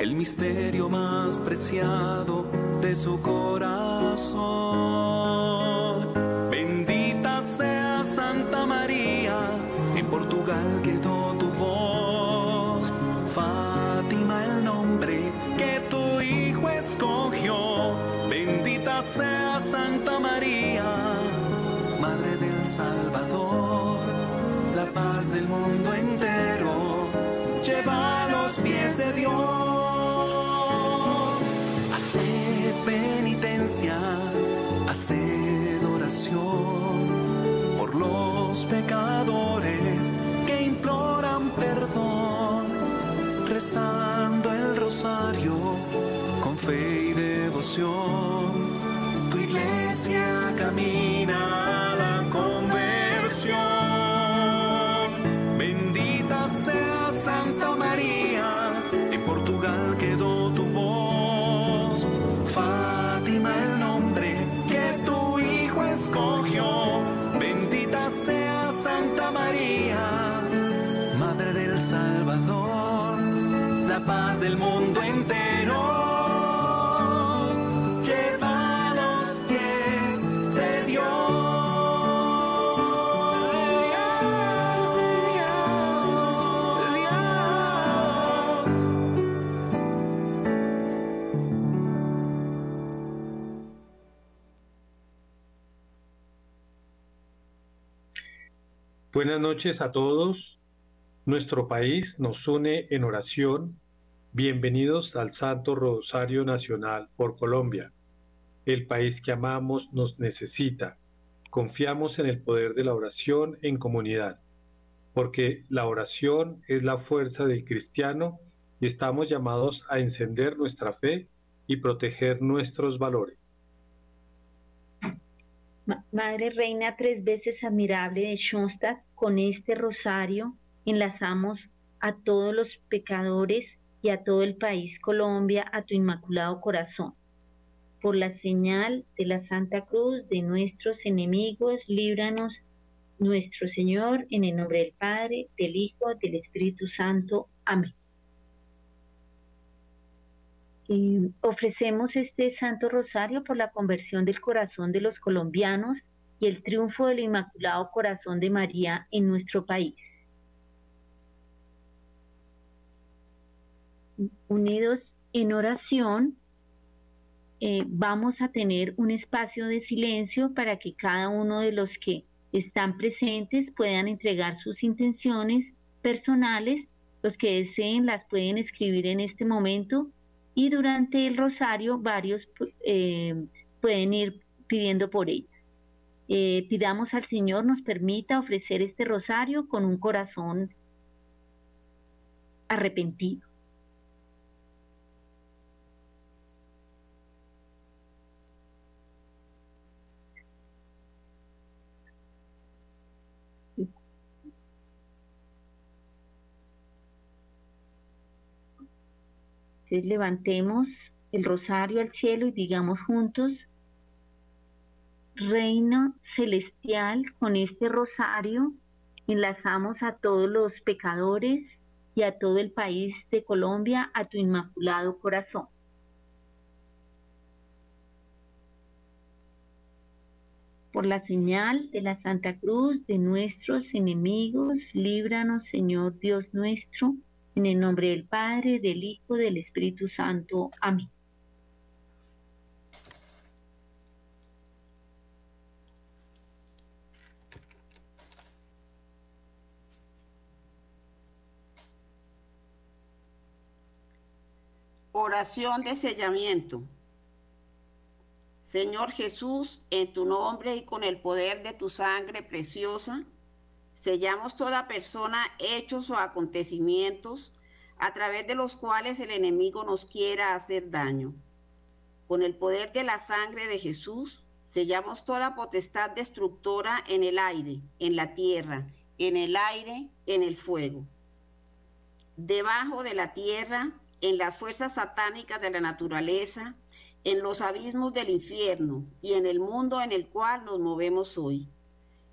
el misterio más preciado de su corazón. Bendita sea Santa María, en Portugal quedó tu voz. Fátima el nombre que tu hijo escogió. Bendita sea Santa María, Madre del Salvador, la paz del mundo entero. Lleva los pies de Dios penitencia, haced oración por los pecadores que imploran perdón, rezando el rosario con fe y devoción. Tu iglesia camina paz del mundo entero. Buenas noches a todos. Nuestro país nos une en oración. Bienvenidos al Santo Rosario Nacional por Colombia. El país que amamos nos necesita. Confiamos en el poder de la oración en comunidad, porque la oración es la fuerza del cristiano y estamos llamados a encender nuestra fe y proteger nuestros valores. Madre Reina tres veces admirable de Schoenstatt, con este rosario enlazamos a todos los pecadores y a todo el país Colombia a tu inmaculado corazón. Por la señal de la Santa Cruz de nuestros enemigos, líbranos nuestro Señor, en el nombre del Padre, del Hijo, del Espíritu Santo. Amén. ofrecemos este Santo Rosario por la conversión del corazón de los colombianos y el triunfo del Inmaculado Corazón de María en nuestro país. Unidos en oración, eh, vamos a tener un espacio de silencio para que cada uno de los que están presentes puedan entregar sus intenciones personales. Los que deseen las pueden escribir en este momento y durante el rosario varios eh, pueden ir pidiendo por ellas. Eh, pidamos al Señor nos permita ofrecer este rosario con un corazón arrepentido. Entonces levantemos el rosario al cielo y digamos juntos, Reino celestial, con este rosario enlazamos a todos los pecadores y a todo el país de Colombia a tu inmaculado corazón. Por la señal de la Santa Cruz de nuestros enemigos, líbranos, Señor Dios nuestro en el nombre del Padre, del Hijo, del Espíritu Santo. Amén. Oración de sellamiento. Señor Jesús, en tu nombre y con el poder de tu sangre preciosa, Sellamos toda persona, hechos o acontecimientos a través de los cuales el enemigo nos quiera hacer daño. Con el poder de la sangre de Jesús, sellamos toda potestad destructora en el aire, en la tierra, en el aire, en el fuego. Debajo de la tierra, en las fuerzas satánicas de la naturaleza, en los abismos del infierno y en el mundo en el cual nos movemos hoy.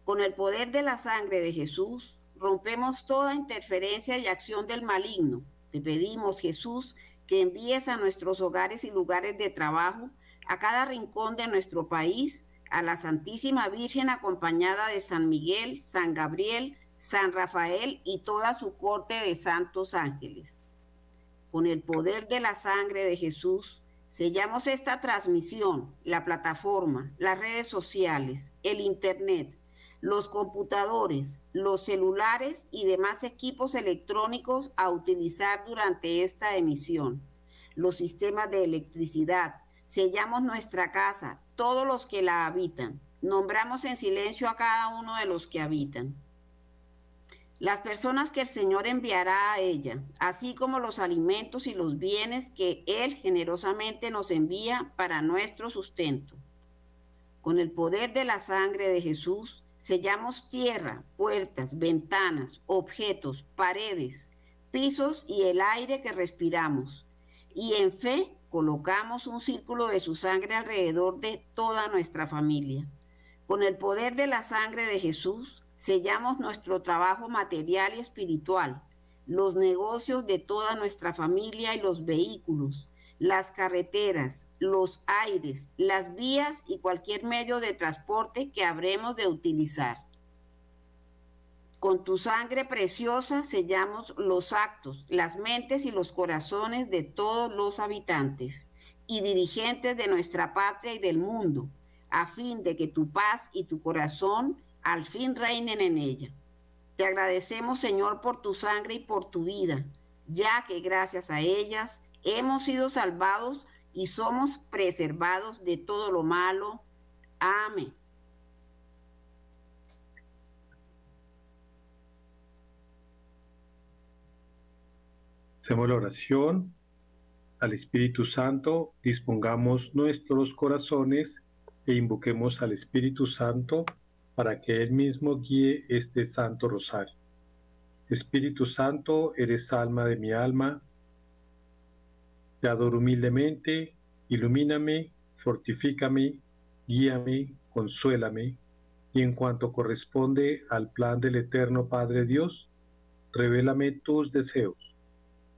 Con el poder de la sangre de Jesús, rompemos toda interferencia y acción del maligno. Te pedimos, Jesús, que envíes a nuestros hogares y lugares de trabajo, a cada rincón de nuestro país, a la Santísima Virgen acompañada de San Miguel, San Gabriel, San Rafael y toda su corte de santos ángeles. Con el poder de la sangre de Jesús, sellamos esta transmisión, la plataforma, las redes sociales, el Internet, los computadores, los celulares y demás equipos electrónicos a utilizar durante esta emisión, los sistemas de electricidad. Sellamos nuestra casa, todos los que la habitan. Nombramos en silencio a cada uno de los que habitan las personas que el Señor enviará a ella, así como los alimentos y los bienes que Él generosamente nos envía para nuestro sustento. Con el poder de la sangre de Jesús, sellamos tierra, puertas, ventanas, objetos, paredes, pisos y el aire que respiramos. Y en fe colocamos un círculo de su sangre alrededor de toda nuestra familia. Con el poder de la sangre de Jesús, sellamos nuestro trabajo material y espiritual, los negocios de toda nuestra familia y los vehículos, las carreteras, los aires, las vías y cualquier medio de transporte que habremos de utilizar. Con tu sangre preciosa sellamos los actos, las mentes y los corazones de todos los habitantes y dirigentes de nuestra patria y del mundo, a fin de que tu paz y tu corazón al fin reinen en ella. Te agradecemos, Señor, por tu sangre y por tu vida, ya que gracias a ellas hemos sido salvados y somos preservados de todo lo malo. Amén. Hacemos la oración al Espíritu Santo, dispongamos nuestros corazones e invoquemos al Espíritu Santo para que Él mismo guíe este Santo Rosario. Espíritu Santo, eres alma de mi alma, te humildemente, ilumíname, fortifícame, guíame, consuélame, y en cuanto corresponde al plan del eterno Padre Dios, revélame tus deseos.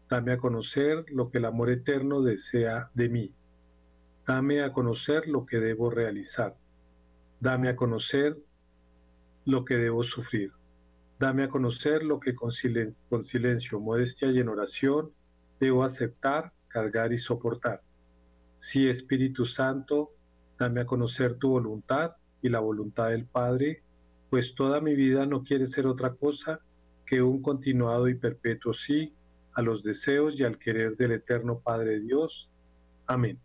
Dame a conocer lo que el amor eterno desea de mí. Dame a conocer lo que debo realizar. Dame a conocer lo que debo sufrir. Dame a conocer lo que con, silencio, modestia y en oración debo aceptar, cargar y soportar. Sí, Espíritu Santo, dame a conocer tu voluntad y la voluntad del Padre, pues toda mi vida no quiere ser otra cosa que un continuado y perpetuo sí a los deseos y al querer del eterno Padre Dios. Amén.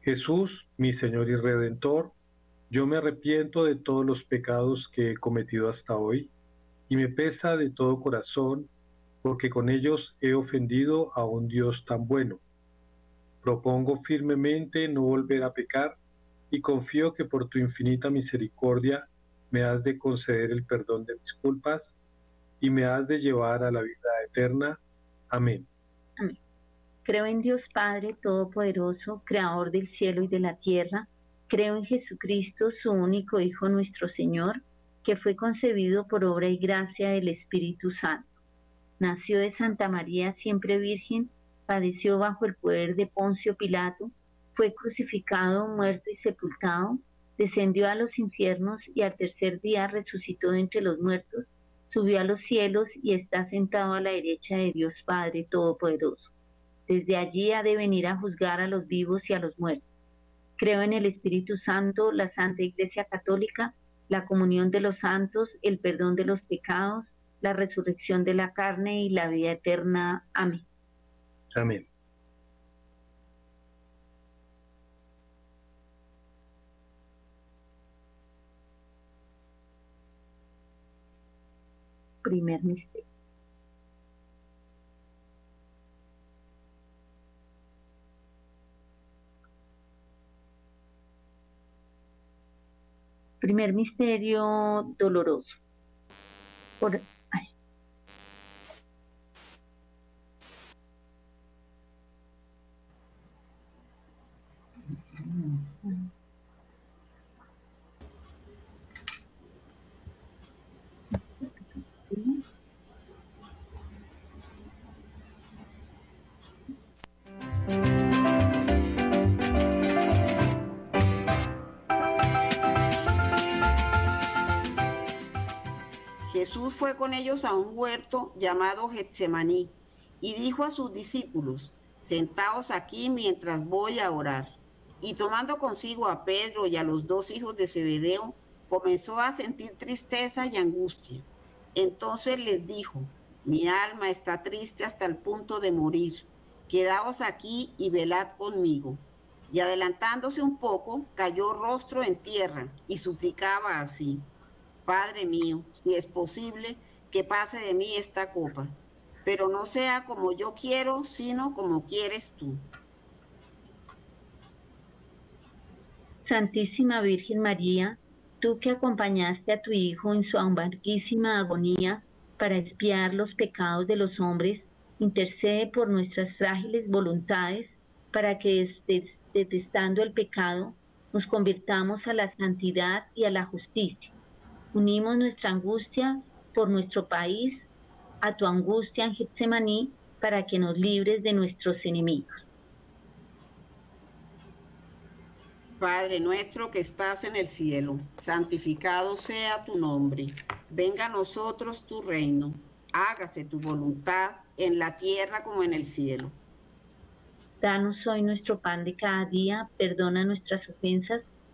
Jesús, mi Señor y Redentor, yo me arrepiento de todos los pecados que he cometido hasta hoy y me pesa de todo corazón porque con ellos he ofendido a un Dios tan bueno. Propongo firmemente no volver a pecar y confío que por tu infinita misericordia me has de conceder el perdón de mis culpas y me has de llevar a la vida eterna. Amén. Amén. Creo en Dios Padre Todopoderoso, Creador del cielo y de la tierra. Creo en Jesucristo, su único Hijo nuestro Señor, que fue concebido por obra y gracia del Espíritu Santo. Nació de Santa María, siempre Virgen, padeció bajo el poder de Poncio Pilato, fue crucificado, muerto y sepultado, descendió a los infiernos y al tercer día resucitó de entre los muertos, subió a los cielos y está sentado a la derecha de Dios Padre Todopoderoso desde allí ha de venir a juzgar a los vivos y a los muertos. Creo en el Espíritu Santo, la Santa Iglesia Católica, la comunión de los santos, el perdón de los pecados, la resurrección de la carne y la vida eterna. Amén. Amén. Primer misterio. Primer misterio doloroso. Por, Jesús fue con ellos a un huerto llamado Getsemaní y dijo a sus discípulos, sentaos aquí mientras voy a orar. Y tomando consigo a Pedro y a los dos hijos de Zebedeo, comenzó a sentir tristeza y angustia. Entonces les dijo, mi alma está triste hasta el punto de morir. Quedaos aquí y velad conmigo. Y adelantándose un poco, cayó rostro en tierra y suplicaba así, Padre mío, si es posible, que pase de mí esta copa, pero no sea como yo quiero, sino como quieres tú. Santísima Virgen María, tú que acompañaste a tu Hijo en su amarguísima agonía para expiar los pecados de los hombres, intercede por nuestras frágiles voluntades para que detestando el pecado nos convirtamos a la santidad y a la justicia. Unimos nuestra angustia por nuestro país a tu angustia en Getsemaní para que nos libres de nuestros enemigos. Padre nuestro que estás en el cielo, santificado sea tu nombre. Venga a nosotros tu reino. Hágase tu voluntad en la tierra como en el cielo. Danos hoy nuestro pan de cada día, perdona nuestras ofensas,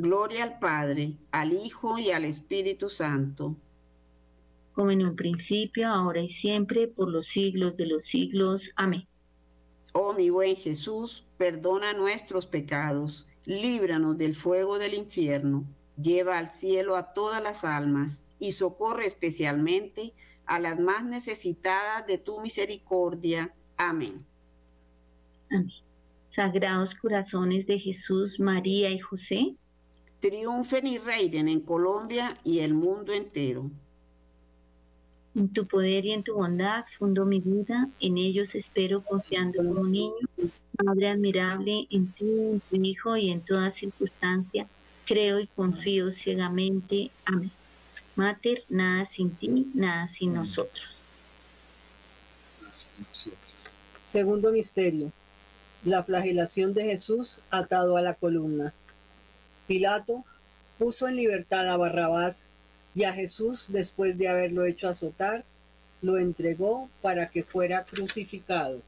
Gloria al Padre, al Hijo y al Espíritu Santo. Como en un principio, ahora y siempre, por los siglos de los siglos. Amén. Oh mi buen Jesús, perdona nuestros pecados, líbranos del fuego del infierno, lleva al cielo a todas las almas y socorre especialmente a las más necesitadas de tu misericordia. Amén. Amén. Sagrados corazones de Jesús, María y José, triunfen y reinen en Colombia y el mundo entero. En tu poder y en tu bondad fundo mi vida, en ellos espero confiando como niño. Padre admirable, en ti, en tu Hijo y en toda circunstancia, creo y confío ciegamente. Amén. Mater, nada sin ti, nada sin nosotros. Segundo misterio. La flagelación de Jesús atado a la columna. Pilato puso en libertad a Barrabás y a Jesús, después de haberlo hecho azotar, lo entregó para que fuera crucificado.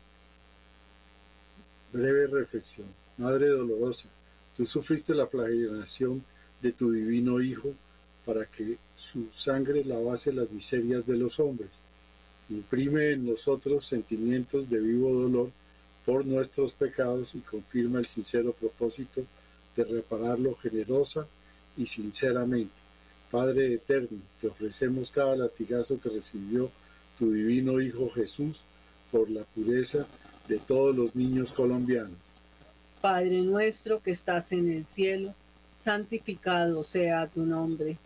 Breve reflexión. Madre dolorosa, tú sufriste la flagelación de tu divino Hijo para que su sangre lavase las miserias de los hombres. Imprime en nosotros sentimientos de vivo dolor por nuestros pecados y confirma el sincero propósito de repararlo generosa y sinceramente. Padre eterno, te ofrecemos cada latigazo que recibió tu divino Hijo Jesús por la pureza de todos los niños colombianos. Padre nuestro que estás en el cielo, santificado sea tu nombre.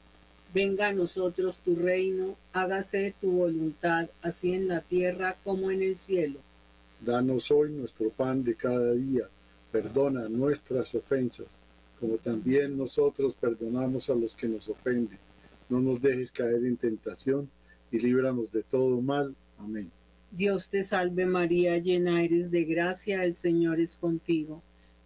Venga a nosotros tu reino, hágase tu voluntad, así en la tierra como en el cielo. Danos hoy nuestro pan de cada día Perdona nuestras ofensas, como también nosotros perdonamos a los que nos ofenden. No nos dejes caer en tentación y líbranos de todo mal. Amén. Dios te salve María, llena eres de gracia, el Señor es contigo.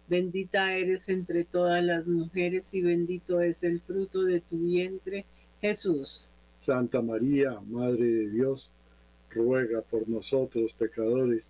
Bendita eres entre todas las mujeres y bendito es el fruto de tu vientre, Jesús. Santa María, Madre de Dios, ruega por nosotros pecadores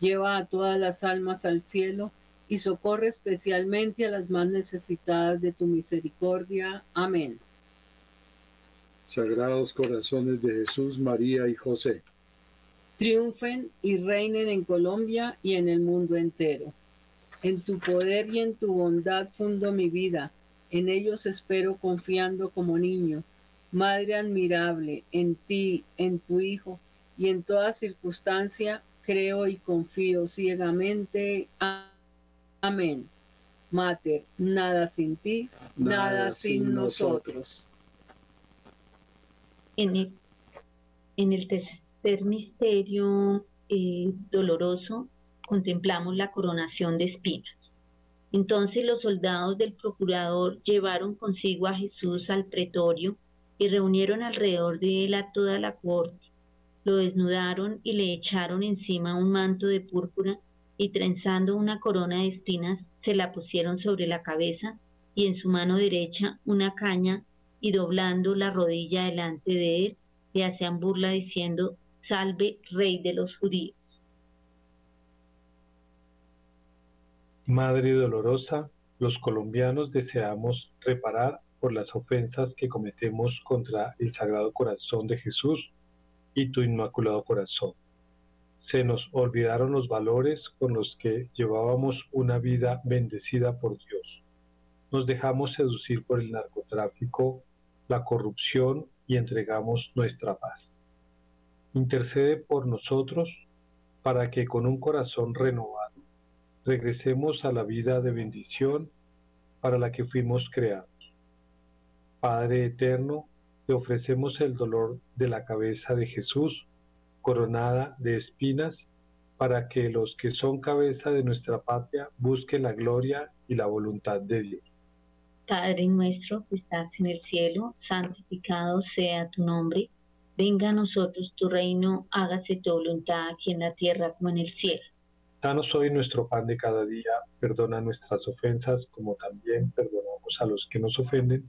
lleva a todas las almas al cielo y socorre especialmente a las más necesitadas de tu misericordia. Amén. Sagrados corazones de Jesús, María y José. Triunfen y reinen en Colombia y en el mundo entero. En tu poder y en tu bondad fundo mi vida, en ellos espero confiando como niño. Madre admirable, en ti, en tu Hijo, y en toda circunstancia creo y confío ciegamente. Amén. Mater, nada sin ti, nada, sin, nosotros. En el, en el tercer misterio eh, doloroso contemplamos la coronación de espinas. Entonces los soldados del procurador llevaron consigo a Jesús al pretorio y reunieron alrededor de él a toda la corte lo desnudaron y le echaron encima un manto de púrpura y trenzando una corona de espinas se la pusieron sobre la cabeza y en su mano derecha una caña y doblando la rodilla delante de él le hacían burla diciendo, salve rey de los judíos. Madre dolorosa, los colombianos deseamos reparar por las ofensas que cometemos contra el Sagrado Corazón de Jesús y tu inmaculado corazón. Se nos olvidaron los valores con los que llevábamos una vida bendecida por Dios. Nos dejamos seducir por el narcotráfico, la corrupción y entregamos nuestra paz. Intercede por nosotros para que con un corazón renovado regresemos a la vida de bendición para la que fuimos creados. Padre eterno, te ofrecemos el dolor de la cabeza de Jesús, coronada de espinas, para que los que son cabeza de nuestra patria busquen la gloria y la voluntad de Dios. Padre nuestro que estás en el cielo, santificado sea tu nombre. Venga a nosotros tu reino, hágase tu voluntad aquí en la tierra como en el cielo. Danos hoy nuestro pan de cada día, perdona nuestras ofensas como también perdonamos a los que nos ofenden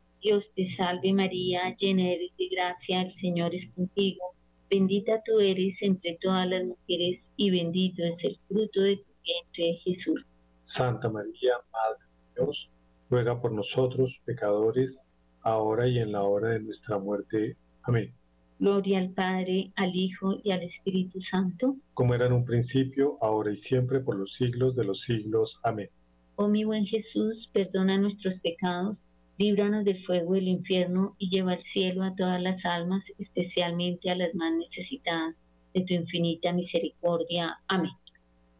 Dios te salve María, llena eres de gracia, el Señor es contigo. Bendita tú eres entre todas las mujeres y bendito es el fruto de tu vientre, Jesús. Santa María, Madre de Dios, ruega por nosotros pecadores, ahora y en la hora de nuestra muerte. Amén. Gloria al Padre, al Hijo y al Espíritu Santo. Como era en un principio, ahora y siempre, por los siglos de los siglos. Amén. Oh mi buen Jesús, perdona nuestros pecados, líbranos del fuego del infierno y lleva al cielo a todas las almas, especialmente a las más necesitadas de tu infinita misericordia. Amén.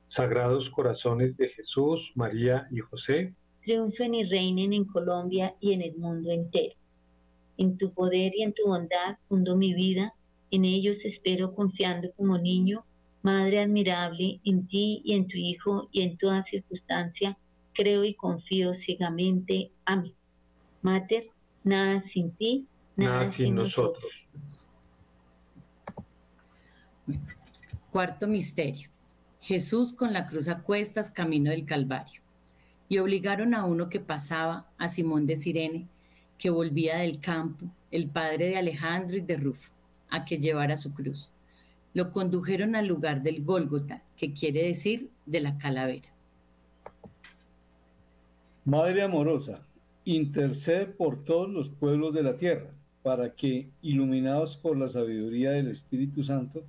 Sagrados corazones de Jesús, María y José, triunfen y reinen en Colombia y en el mundo entero. En tu poder y en tu bondad fundo mi vida, en ellos espero confiando como niño. Madre admirable, en ti y en tu Hijo y en toda circunstancia, creo y confío ciegamente. Amén. Mater, nada sin ti, nada, sin, nosotros. Cuarto misterio. Jesús con la cruz a cuestas camino del Calvario. Y obligaron a uno que pasaba, a Simón de Sirene, que volvía del campo, el padre de Alejandro y de Rufo, a que llevara su cruz. Lo condujeron al lugar del Gólgota, que quiere decir de la calavera. Madre amorosa, intercede por todos los pueblos de la tierra, para que, iluminados por la sabiduría del Espíritu Santo,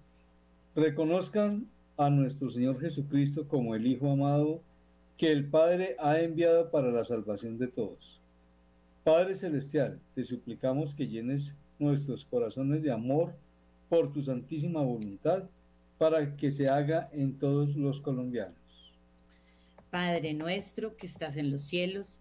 reconozcan a nuestro Señor Jesucristo como el Hijo amado que el Padre ha enviado para la salvación de todos. Padre Celestial, te suplicamos que llenes nuestros corazones de amor por tu santísima voluntad, para que se haga en todos los colombianos. Padre nuestro que estás en los cielos,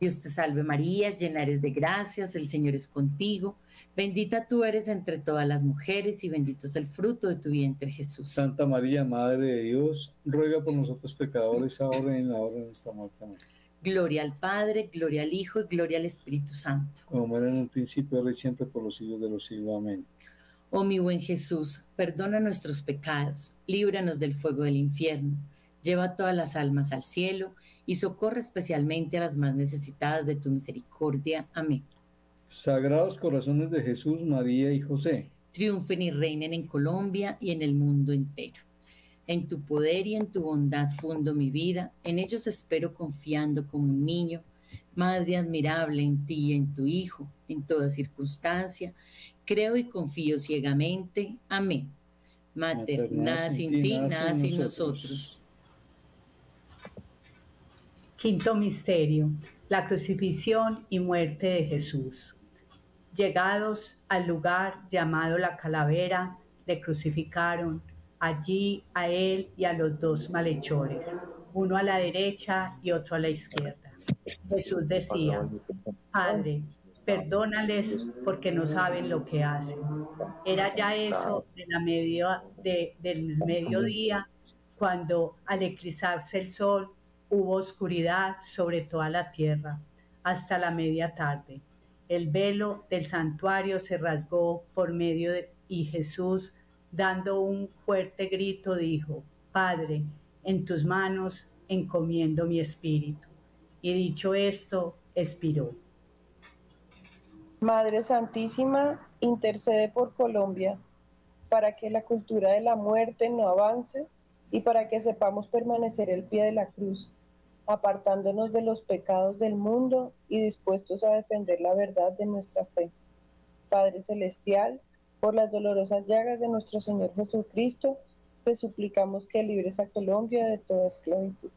Dios te salve María, llena eres de gracias, el Señor es contigo. Bendita tú eres entre todas las mujeres y bendito es el fruto de tu vientre, Jesús. Santa María, Madre de Dios, ruega por nosotros pecadores ahora y en la hora de nuestra muerte. Amén. Gloria al Padre, gloria al Hijo y gloria al Espíritu Santo. Como era en un principio, ahora y siempre, por los siglos de los siglos. Amén. Oh mi buen Jesús, perdona nuestros pecados, líbranos del fuego del infierno, lleva todas las almas al cielo y socorre especialmente a las más necesitadas de tu misericordia. Amén. Sagrados corazones de Jesús, María y José, Triunfen y reinen en Colombia y en el mundo entero. En tu poder y en tu bondad fundo mi vida, en ellos espero confiando como un niño. Madre admirable en ti y en tu Hijo, en toda circunstancia, creo y confío ciegamente. Amén. Mater, nada sin ti, nada sin nosotros. Quinto misterio, la crucifixión y muerte de Jesús. Llegados al lugar llamado la calavera, le crucificaron allí a él y a los dos malhechores, uno a la derecha y otro a la izquierda. Jesús decía, Padre, perdónales porque no saben lo que hacen. Era ya eso de la media, de, del mediodía, cuando al eclipsarse el sol hubo oscuridad sobre toda la tierra, hasta la media tarde. El velo del santuario se rasgó por medio de, y Jesús dando un fuerte grito, dijo, Padre, en tus manos encomiendo mi espíritu. Y dicho esto, expiró. Madre Santísima, intercede por Colombia para que la cultura de la muerte no avance y para que sepamos permanecer el pie de la cruz, apartándonos de los pecados del mundo y dispuestos a defender la verdad de nuestra fe. Padre Celestial, por las dolorosas llagas de nuestro Señor Jesucristo, te suplicamos que libres a Colombia de toda esclavitud.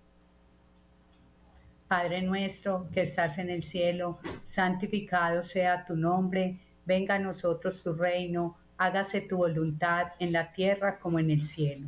Padre nuestro que estás en el cielo, santificado sea tu nombre, venga a nosotros tu reino, hágase tu voluntad en la tierra como en el cielo.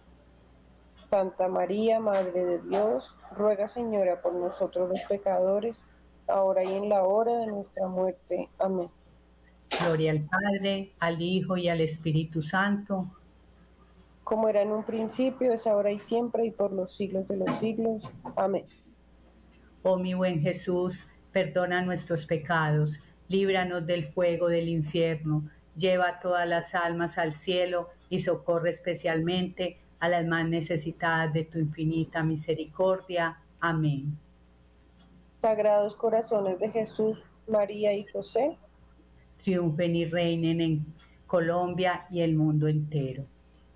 Santa María, Madre de Dios, ruega Señora por nosotros los pecadores, ahora y en la hora de nuestra muerte. Amén. Gloria al Padre, al Hijo y al Espíritu Santo. Como era en un principio, es ahora y siempre, y por los siglos de los siglos. Amén. Oh mi buen Jesús, perdona nuestros pecados, líbranos del fuego del infierno, lleva todas las almas al cielo y socorre especialmente a las más necesitadas de tu infinita misericordia. Amén. Sagrados corazones de Jesús, María y José, triunfen y reinen en Colombia y el mundo entero.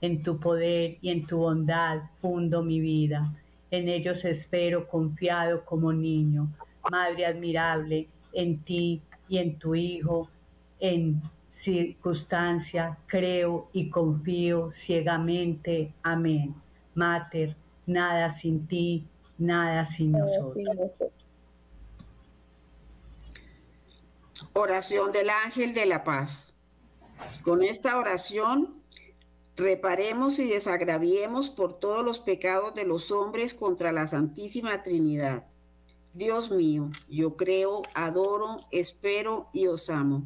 En tu poder y en tu bondad fundo mi vida. En ellos espero confiado como niño. Madre admirable, en ti y en tu Hijo, en circunstancia, creo y confío ciegamente. Amén. Mater, nada sin ti, nada sin nosotros. Oración del ángel de la paz. Con esta oración reparemos y desagraviemos por todos los pecados de los hombres contra la Santísima Trinidad. Dios mío, yo creo, adoro, espero y os amo.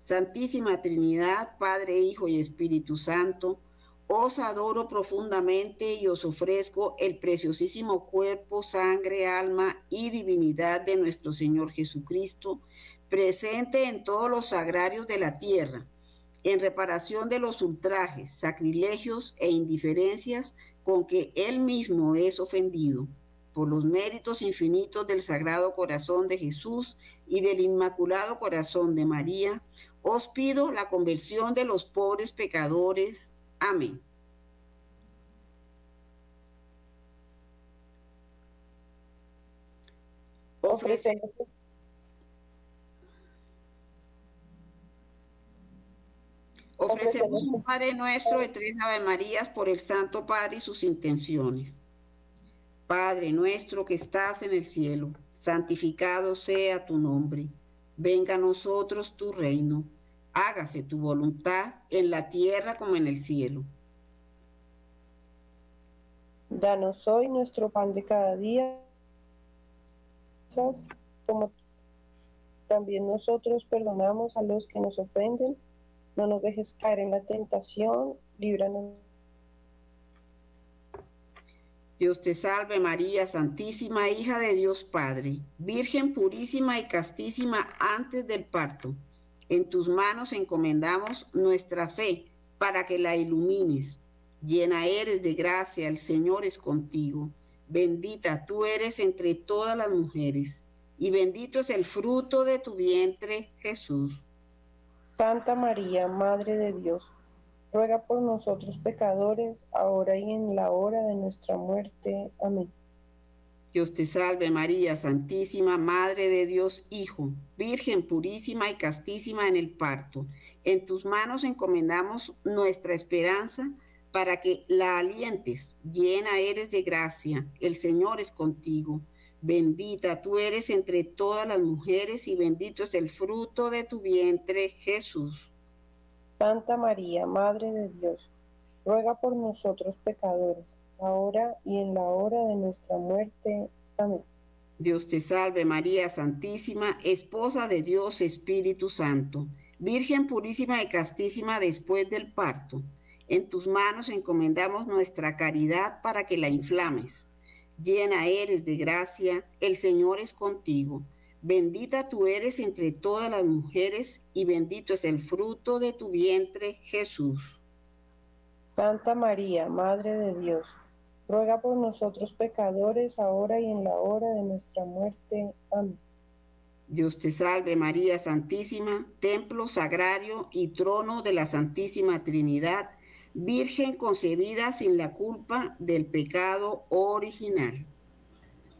Santísima Trinidad, Padre, Hijo y Espíritu Santo, os adoro profundamente y os ofrezco el preciosísimo cuerpo, sangre, alma y divinidad de nuestro Señor Jesucristo, presente en todos los sagrarios de la tierra, en reparación de los ultrajes, sacrilegios e indiferencias con que Él mismo es ofendido, por los méritos infinitos del Sagrado Corazón de Jesús y del Inmaculado Corazón de María, os pido la conversión de los pobres pecadores. Amén. Ofrecemos. Ofrecemos un Padre nuestro de tres Ave Marías por el Santo Padre y sus intenciones. Padre nuestro que estás en el cielo, santificado sea tu nombre venga a nosotros tu reino, hágase tu voluntad en la tierra como en el cielo. Danos hoy nuestro pan de cada día, como también nosotros perdonamos a los que nos ofenden. No nos dejes caer en la tentación, líbranos Dios te salve María, Santísima, hija de Dios Padre, Virgen purísima y castísima antes del parto. En tus manos encomendamos nuestra fe para que la ilumines. Llena eres de gracia, el Señor es contigo. Bendita tú eres entre todas las mujeres, y bendito es el fruto de tu vientre, Jesús. Santa María, Madre de Dios, ruega por nosotros pecadores, ahora y en la hora de nuestra muerte. Amén. Dios te salve María, Santísima, Madre de Dios, Hijo, Virgen purísima y castísima en el parto. En tus manos encomendamos nuestra esperanza para que la alientes. Llena eres de gracia, el Señor es contigo. Bendita tú eres entre todas las mujeres y bendito es el fruto de tu vientre, Jesús. Santa María, Madre de Dios, ruega por nosotros pecadores, ahora y en la hora de nuestra muerte. Amén. Dios te salve María Santísima, Esposa de Dios Espíritu Santo, Virgen purísima y castísima después del parto. En tus manos encomendamos nuestra caridad para que la inflames. Llena eres de gracia, el Señor es contigo. Bendita tú eres entre todas las mujeres y bendito es el fruto de tu vientre, Jesús. Santa María, Madre de Dios, ruega por nosotros pecadores, ahora y en la hora de nuestra muerte. Amén. Dios te salve María Santísima, templo sagrario y trono de la Santísima Trinidad Virgen concebida sin la culpa del pecado original.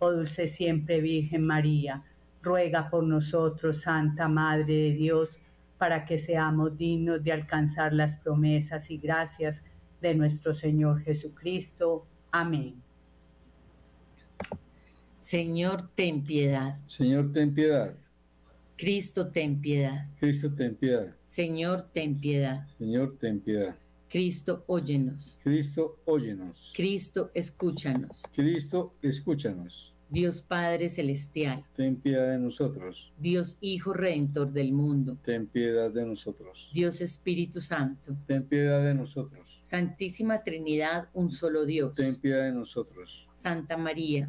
oh dulce siempre Virgen María. Ruega por nosotros, Santa Madre de Dios, para que seamos dignos de alcanzar las promesas y gracias de nuestro Señor Jesucristo. Amén. Señor, ten piedad. Señor, ten piedad. Cristo, ten piedad. Cristo, ten piedad. Señor, ten piedad. Señor, ten piedad. Cristo, óyenos. Cristo, óyenos. Cristo, escúchanos. Cristo, escúchanos. Dios Padre Celestial. Ten piedad de nosotros. Dios Hijo Redentor del mundo. Ten piedad de nosotros. Dios Espíritu Santo. Ten piedad de nosotros. Santísima Trinidad, un solo Dios. Ten piedad de nosotros. Santa María.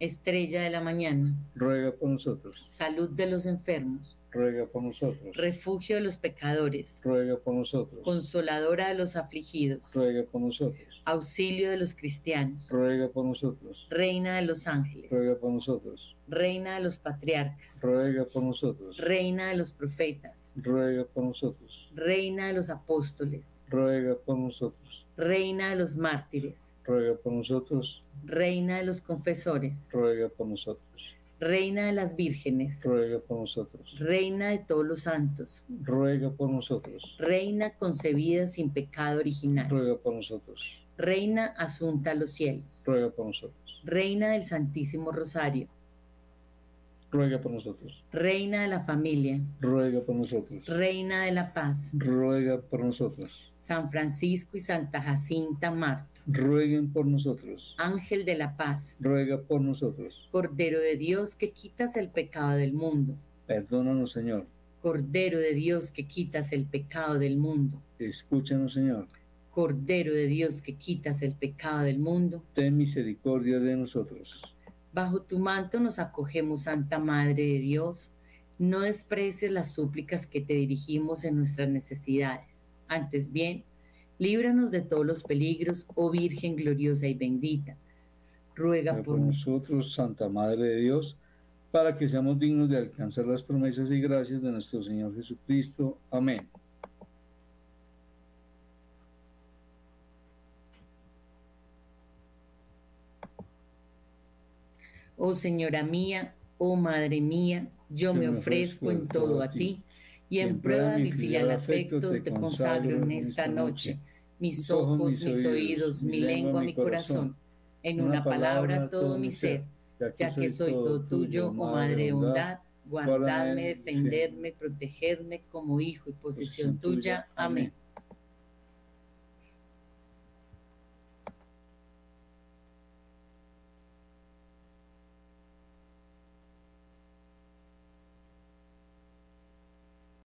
Estrella de la mañana. Ruega por nosotros. Salud de los enfermos. Ruega por nosotros. Refugio de los pecadores. Ruega por nosotros. Consoladora de los afligidos. Ruega por nosotros. Auxilio de los cristianos. Ruega por nosotros. Reina de los ángeles. Ruega por nosotros. Reina de los patriarcas. Ruega por nosotros. Reina de los profetas. Ruega por nosotros. Reina de los apóstoles. Ruega por nosotros. Reina de los mártires. Ruega por nosotros. Reina de los confesores. Ruega por nosotros. Reina de las vírgenes, ruega por nosotros. Reina de todos los santos, Ruega por nosotros. Reina concebida sin pecado original, Ruega por nosotros. Reina asunta a los cielos, Ruega por nosotros. Reina del Santísimo Rosario, Ruega por nosotros. Reina de la familia, Ruega por nosotros. Reina de la paz, Ruega por nosotros. San Francisco y Santa Jacinta Marto, Rueguen por nosotros. Ángel de la paz, Ruega por nosotros. Cordero de Dios que quitas el pecado del mundo, Perdónanos, Señor. Cordero de Dios que quitas el pecado del mundo, Escúchanos, Señor. Cordero de Dios que quitas el pecado del mundo, Ten misericordia de nosotros. Bajo tu manto nos acogemos, Santa Madre de Dios. No desprecies las súplicas que te dirigimos en nuestras necesidades. Antes bien, líbranos de todos los peligros, oh Virgen gloriosa y bendita. Ruega por por nosotros, Santa Madre de Dios, para que seamos dignos de alcanzar las promesas y gracias de nuestro Señor Jesucristo. Amén. Oh Señora mía, oh Madre mía, yo me ofrezco en todo a ti y en prueba de mi filial afecto te consagro en esta noche. mis ojos, mis oídos, mi lengua, mi corazón, en una palabra todo mi ser, ya que soy todo tuyo, oh Madre de bondad, guardarme, defenderme, protegerme como hijo y posesión tuya. Amén.